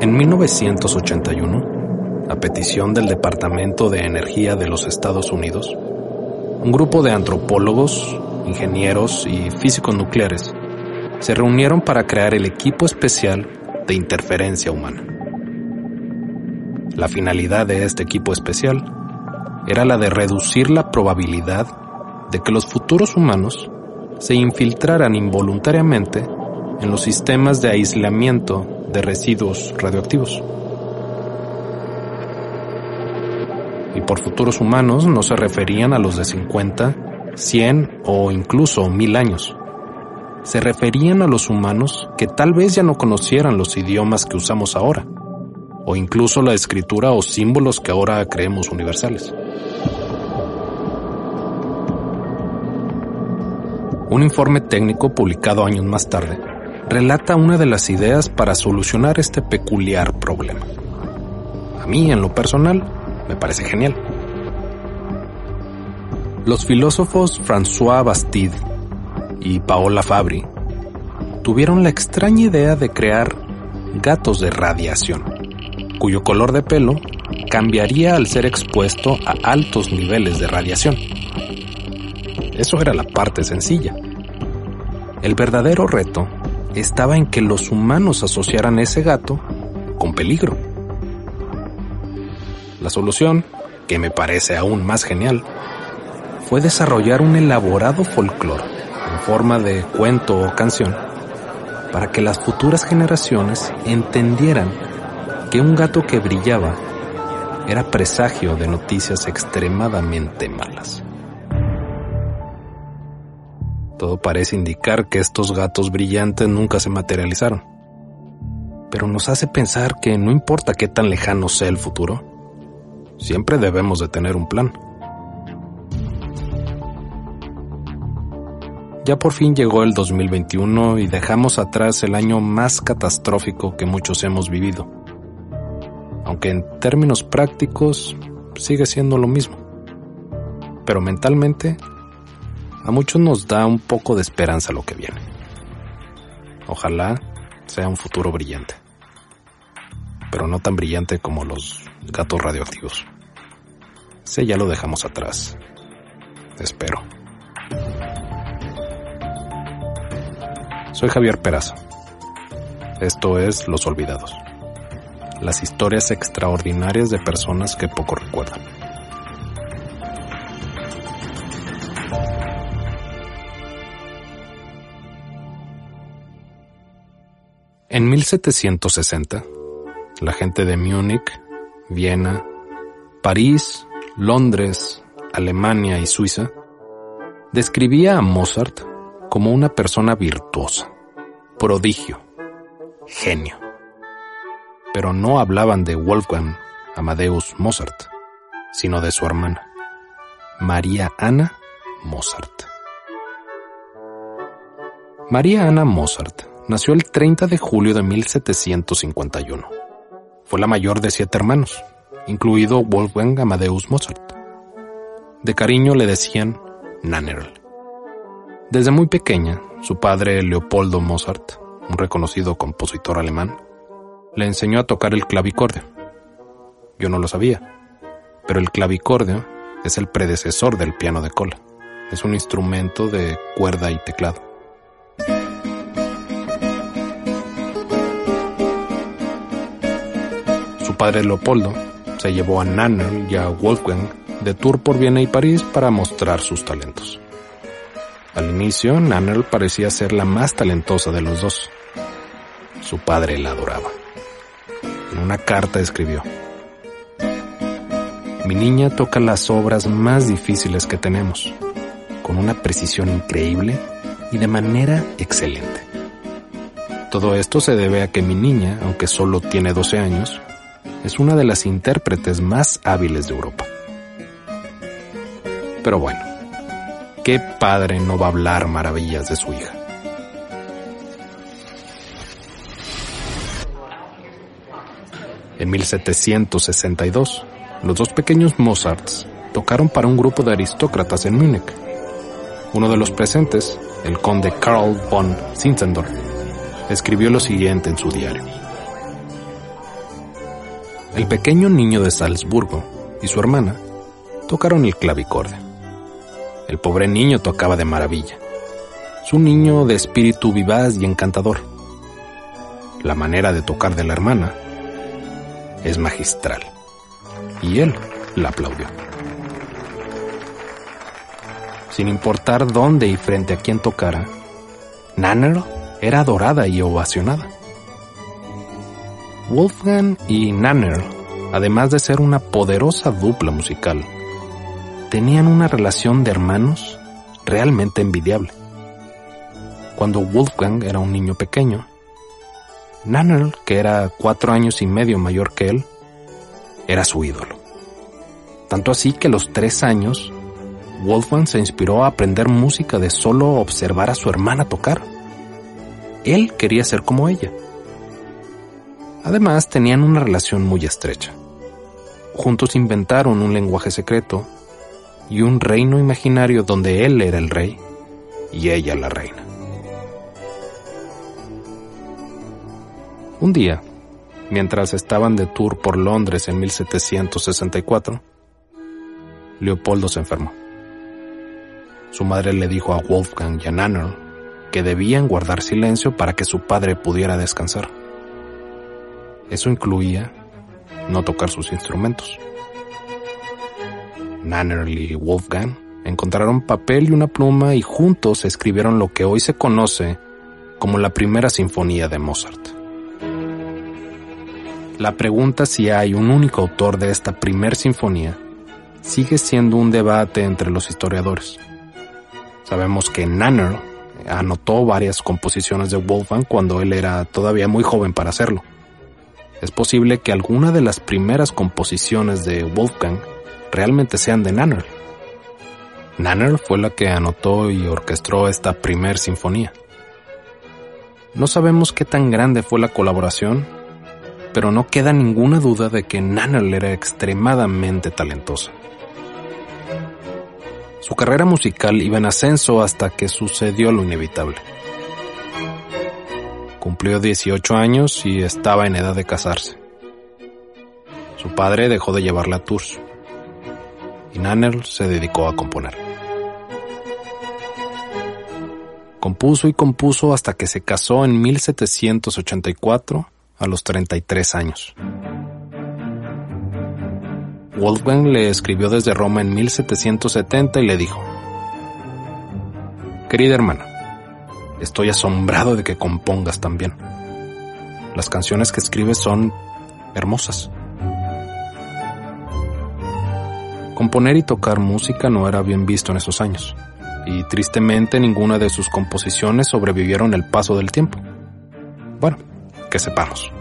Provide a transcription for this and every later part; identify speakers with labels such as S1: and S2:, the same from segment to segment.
S1: En 1981, a petición del Departamento de Energía de los Estados Unidos, un grupo de antropólogos, ingenieros y físicos nucleares se reunieron para crear el equipo especial de interferencia humana. La finalidad de este equipo especial era la de reducir la probabilidad de que los futuros humanos se infiltraran involuntariamente en los sistemas de aislamiento de residuos radioactivos. Y por futuros humanos no se referían a los de 50, 100 o incluso 1000 años. Se referían a los humanos que tal vez ya no conocieran los idiomas que usamos ahora, o incluso la escritura o símbolos que ahora creemos universales. Un informe técnico publicado años más tarde relata una de las ideas para solucionar este peculiar problema. A mí, en lo personal, me parece genial. Los filósofos François Bastide y Paola Fabri tuvieron la extraña idea de crear gatos de radiación, cuyo color de pelo cambiaría al ser expuesto a altos niveles de radiación. Eso era la parte sencilla. El verdadero reto estaba en que los humanos asociaran ese gato con peligro. La solución, que me parece aún más genial, fue desarrollar un elaborado folclore en forma de cuento o canción para que las futuras generaciones entendieran que un gato que brillaba era presagio de noticias extremadamente malas. Todo parece indicar que estos gatos brillantes nunca se materializaron. Pero nos hace pensar que no importa qué tan lejano sea el futuro, siempre debemos de tener un plan. Ya por fin llegó el 2021 y dejamos atrás el año más catastrófico que muchos hemos vivido. Aunque en términos prácticos sigue siendo lo mismo. Pero mentalmente a muchos nos da un poco de esperanza lo que viene. Ojalá sea un futuro brillante. Pero no tan brillante como los gatos radioactivos. Ese ya lo dejamos atrás. Espero. Soy Javier Peraza. Esto es Los Olvidados. Las historias extraordinarias de personas que poco recuerdan. En 1760, la gente de Múnich, Viena, París, Londres, Alemania y Suiza describía a Mozart como una persona virtuosa, prodigio, genio. Pero no hablaban de Wolfgang Amadeus Mozart, sino de su hermana, María Ana Mozart. María Ana Mozart nació el 30 de julio de 1751. Fue la mayor de siete hermanos, incluido Wolfgang Amadeus Mozart. De cariño le decían Nannerl. Desde muy pequeña, su padre Leopoldo Mozart, un reconocido compositor alemán, le enseñó a tocar el clavicordio. Yo no lo sabía, pero el clavicordio es el predecesor del piano de cola. Es un instrumento de cuerda y teclado. Padre Leopoldo se llevó a Nannerl y a Wolfgang de tour por Viena y París para mostrar sus talentos. Al inicio, Nannerl parecía ser la más talentosa de los dos. Su padre la adoraba. En una carta escribió, Mi niña toca las obras más difíciles que tenemos, con una precisión increíble y de manera excelente. Todo esto se debe a que mi niña, aunque solo tiene 12 años, es una de las intérpretes más hábiles de Europa. Pero bueno, ¿qué padre no va a hablar maravillas de su hija? En 1762, los dos pequeños Mozarts tocaron para un grupo de aristócratas en Múnich. Uno de los presentes, el conde Karl von Zinzendorf, escribió lo siguiente en su diario. El pequeño niño de Salzburgo y su hermana tocaron el clavicorde. El pobre niño tocaba de maravilla. Es un niño de espíritu vivaz y encantador. La manera de tocar de la hermana es magistral. Y él la aplaudió. Sin importar dónde y frente a quién tocara, Nanner era adorada y ovacionada. Wolfgang y Nanner, además de ser una poderosa dupla musical, tenían una relación de hermanos realmente envidiable. Cuando Wolfgang era un niño pequeño, Nanner, que era cuatro años y medio mayor que él, era su ídolo. Tanto así que a los tres años, Wolfgang se inspiró a aprender música de solo observar a su hermana tocar. Él quería ser como ella. Además, tenían una relación muy estrecha. Juntos inventaron un lenguaje secreto y un reino imaginario donde él era el rey y ella la reina. Un día, mientras estaban de tour por Londres en 1764, Leopoldo se enfermó. Su madre le dijo a Wolfgang y a Nanner que debían guardar silencio para que su padre pudiera descansar. Eso incluía no tocar sus instrumentos. Nannerl y Wolfgang encontraron papel y una pluma y juntos escribieron lo que hoy se conoce como la primera sinfonía de Mozart. La pregunta si hay un único autor de esta primera sinfonía sigue siendo un debate entre los historiadores. Sabemos que Nanner anotó varias composiciones de Wolfgang cuando él era todavía muy joven para hacerlo es posible que alguna de las primeras composiciones de Wolfgang realmente sean de Nanner. Nanner fue la que anotó y orquestó esta primer sinfonía. No sabemos qué tan grande fue la colaboración, pero no queda ninguna duda de que Nanner era extremadamente talentosa. Su carrera musical iba en ascenso hasta que sucedió lo inevitable. Cumplió 18 años y estaba en edad de casarse. Su padre dejó de llevarla a tours y Nanner se dedicó a componer. Compuso y compuso hasta que se casó en 1784 a los 33 años. Wolfgang le escribió desde Roma en 1770 y le dijo, Querida hermana, Estoy asombrado de que compongas tan bien. Las canciones que escribes son hermosas. Componer y tocar música no era bien visto en esos años, y tristemente ninguna de sus composiciones sobrevivieron el paso del tiempo. Bueno, que sepamos.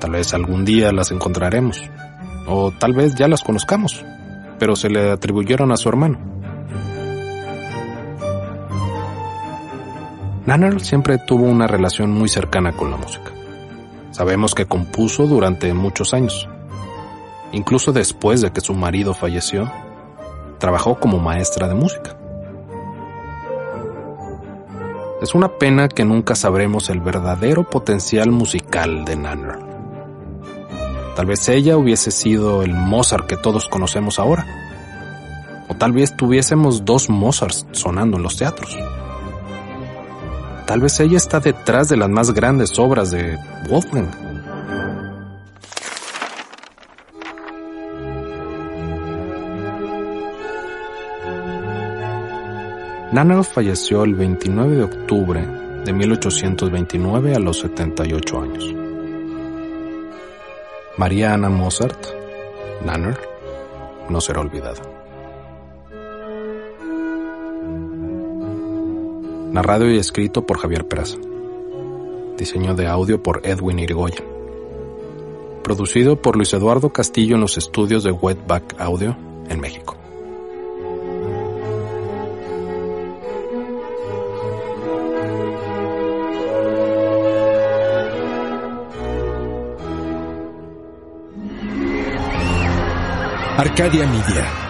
S1: Tal vez algún día las encontraremos, o tal vez ya las conozcamos, pero se le atribuyeron a su hermano. Nanner siempre tuvo una relación muy cercana con la música. Sabemos que compuso durante muchos años. Incluso después de que su marido falleció, trabajó como maestra de música. Es una pena que nunca sabremos el verdadero potencial musical de Nanner. Tal vez ella hubiese sido el Mozart que todos conocemos ahora. O tal vez tuviésemos dos Mozarts sonando en los teatros. Tal vez ella está detrás de las más grandes obras de Wolfgang. Nannerl falleció el 29 de octubre de 1829 a los 78 años. María Ana Mozart, Nannerl, no será olvidada. Narrado y escrito por Javier Peraza. Diseño de audio por Edwin Irigoyen. Producido por Luis Eduardo Castillo en los estudios de Wetback Audio en México.
S2: Arcadia Media.